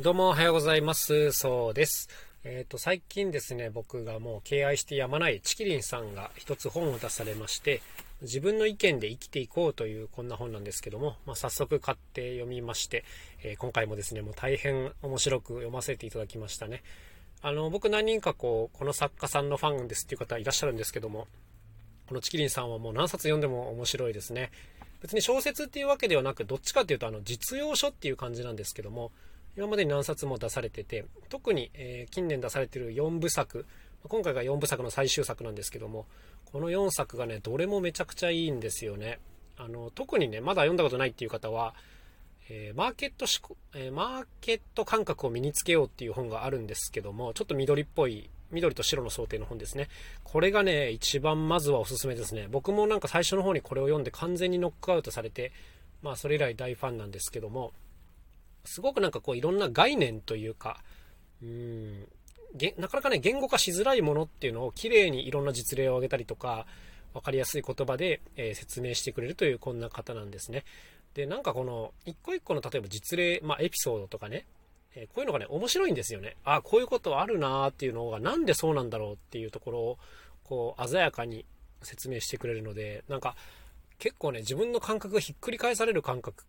どうもおはようございます。そうです。えっ、ー、と、最近ですね、僕がもう敬愛してやまないチキリンさんが一つ本を出されまして、自分の意見で生きていこうというこんな本なんですけども、まあ、早速買って読みまして、えー、今回もですね、もう大変面白く読ませていただきましたね。あの、僕何人かこう、この作家さんのファンですっていう方いらっしゃるんですけども、このチキリンさんはもう何冊読んでも面白いですね。別に小説っていうわけではなく、どっちかっていうとあの実用書っていう感じなんですけども、今までに何冊も出されてて、特に、えー、近年出されてる4部作、今回が4部作の最終作なんですけども、この4作がね、どれもめちゃくちゃいいんですよね。あの、特にね、まだ読んだことないっていう方は、え、マーケット、マーケット感覚を身につけようっていう本があるんですけども、ちょっと緑っぽい、緑と白の想定の本ですね。これがね、一番まずはおすすめですね。僕もなんか最初の方にこれを読んで完全にノックアウトされて、まあそれ以来大ファンなんですけども、すごくなんかこういろんな概念というか、うん、なかなかね、言語化しづらいものっていうのをきれいにいろんな実例を挙げたりとか、分かりやすい言葉で、え、説明してくれるというこんな方なんですね。で、なんかこの一個一個の例えば実例、まあエピソードとかね、え、こういうのがね、面白いんですよね。あ、こういうことあるなーっていうのがなんでそうなんだろうっていうところを、こう鮮やかに説明してくれるので、なんか結構ね、自分の感覚がひっくり返される感覚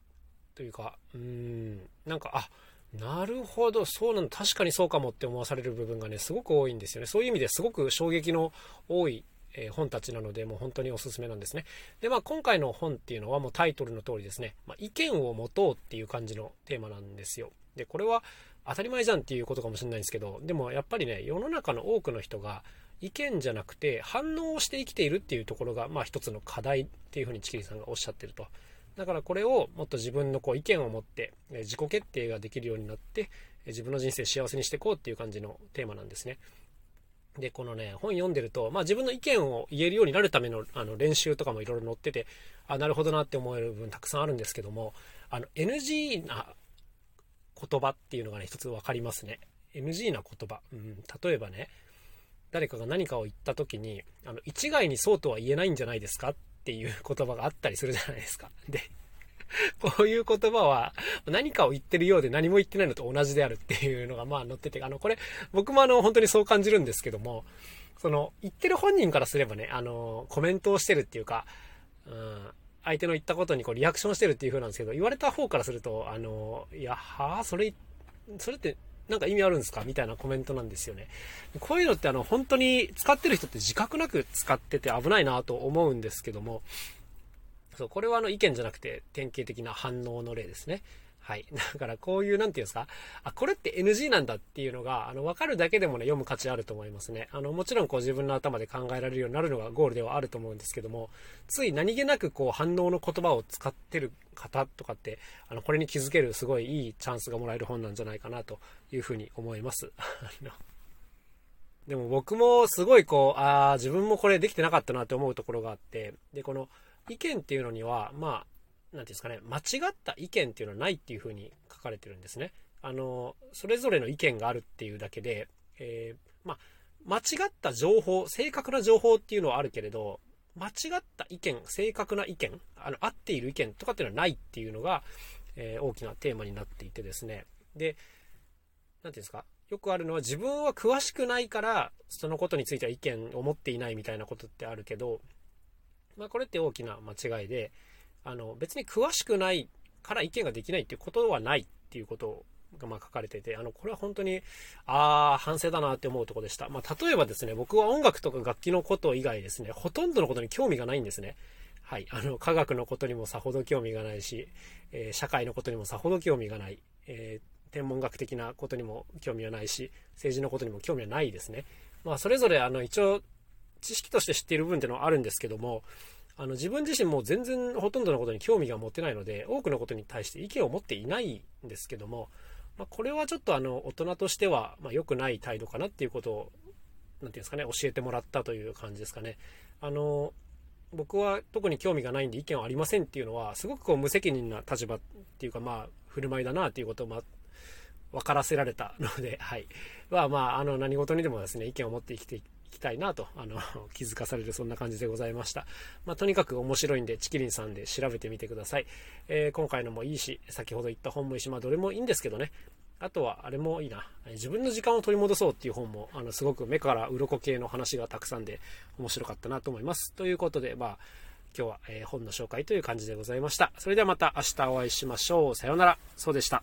というか、うん、なんか、あ、なるほど、そうなの、確かにそうかもって思わされる部分がね、すごく多いんですよね。そういう意味ですごく衝撃の多い、えー、本たちなので、もう本当におすすめなんですね。で、まあ今回の本っていうのはもうタイトルの通りですね、まあ、意見を持とうっていう感じのテーマなんですよ。で、これは当たり前じゃんっていうことかもしれないんですけど、でもやっぱりね、世の中の多くの人が意見じゃなくて反応をして生きているっていうところが、まあ一つの課題っていうふうにチキリさんがおっしゃってると。だからこれをもっと自分のこう意見を持ってえ自己決定ができるようになってえ自分の人生幸せにしていこうっていう感じのテーマなんですね。で、このね、本読んでると、まあ自分の意見を言えるようになるためのあの練習とかもいろいろ載ってて、あ、なるほどなって思える分たくさんあるんですけども、あの NG な言葉っていうのがね、一つ分かりますね。NG な言葉。うん、例えばね、誰かが何かを言った時に、あの、一概にそうとは言えないんじゃないですかっっていう言葉があったりするじゃないですか。で、こういう言葉は何かを言ってるようで何も言ってないのと同じであるっていうのがまあ載ってて、あの、これ僕もあの本当にそう感じるんですけども、その言ってる本人からすればね、あの、コメントをしてるっていうか、うん、相手の言ったことにこうリアクションしてるっていう風なんですけど、言われた方からすると、あの、いや、はあ、それ、それってなんか意味あるんですか？みたいなコメントなんですよね。こういうのってあの本当に使ってる人って自覚なく使ってて危ないなと思うんですけども、そうこれはあの意見じゃなくて典型的な反応の例ですね。はい。だからこういう、なんていうんですか、あ、これって NG なんだっていうのが、あの、わかるだけでもね、読む価値あると思いますね。あの、もちろんこう自分の頭で考えられるようになるのがゴールではあると思うんですけども、つい何気なくこう反応の言葉を使ってる方とかって、あの、これに気づけるすごいいいチャンスがもらえる本なんじゃないかなというふうに思います。でも僕もすごいこう、ああ、自分もこれできてなかったなって思うところがあって、で、この意見っていうのには、まあ、何て言うんですかね、間違った意見っていうのはないっていうふうに書かれてるんですね。あの、それぞれの意見があるっていうだけで、えー、まあ、間違った情報、正確な情報っていうのはあるけれど、間違った意見、正確な意見、あの、合っている意見とかっていうのはないっていうのが、えー、大きなテーマになっていてですね。で、何て言うんですか、よくあるのは自分は詳しくないから、そのことについては意見を持っていないみたいなことってあるけど、まあこれって大きな間違いで、あの、別に詳しくないから意見ができないっていうことはないっていうことがまあ書かれてて、あの、これは本当に、ああ、反省だなって思うとこでした。まあ、例えばですね、僕は音楽とか楽器のこと以外ですね、ほとんどのことに興味がないんですね。はい。あの、科学のことにもさほど興味がないし、えー、社会のことにもさほど興味がない、えー、天文学的なことにも興味はないし、政治のことにも興味はないですね。まあ、それぞれ、あの、一応、知識として知っている部分っていうのはあるんですけども、あの自分自身も全然ほとんどのことに興味が持てないので多くのことに対して意見を持っていないんですけども、まあ、これはちょっとあの大人としてはま良くない態度かなっていうことを何て言うんですかね教えてもらったという感じですかね。あの僕は特に興味がないんで意見はありませんっていうのはすごくこう無責任な立場っていうかまあ振る舞いだなっていうことをま分からせられたので、はい。は、まあ、あの、何事にでもですね、意見を持って生きて行きたいなと、あの、気づかされるそんな感じでございました。まあ、とにかく面白いんで、チキリンさんで調べてみてください。えー、今回のもいいし、先ほど言った本もいいし、どれもいいんですけどね。あとは、あれもいいな。自分の時間を取り戻そうっていう本も、あの、すごく目から鱗系の話がたくさんで面白かったなと思います。ということで、まあ、今日は、え、本の紹介という感じでございました。それではまた明日お会いしましょう。さようなら。そうでした。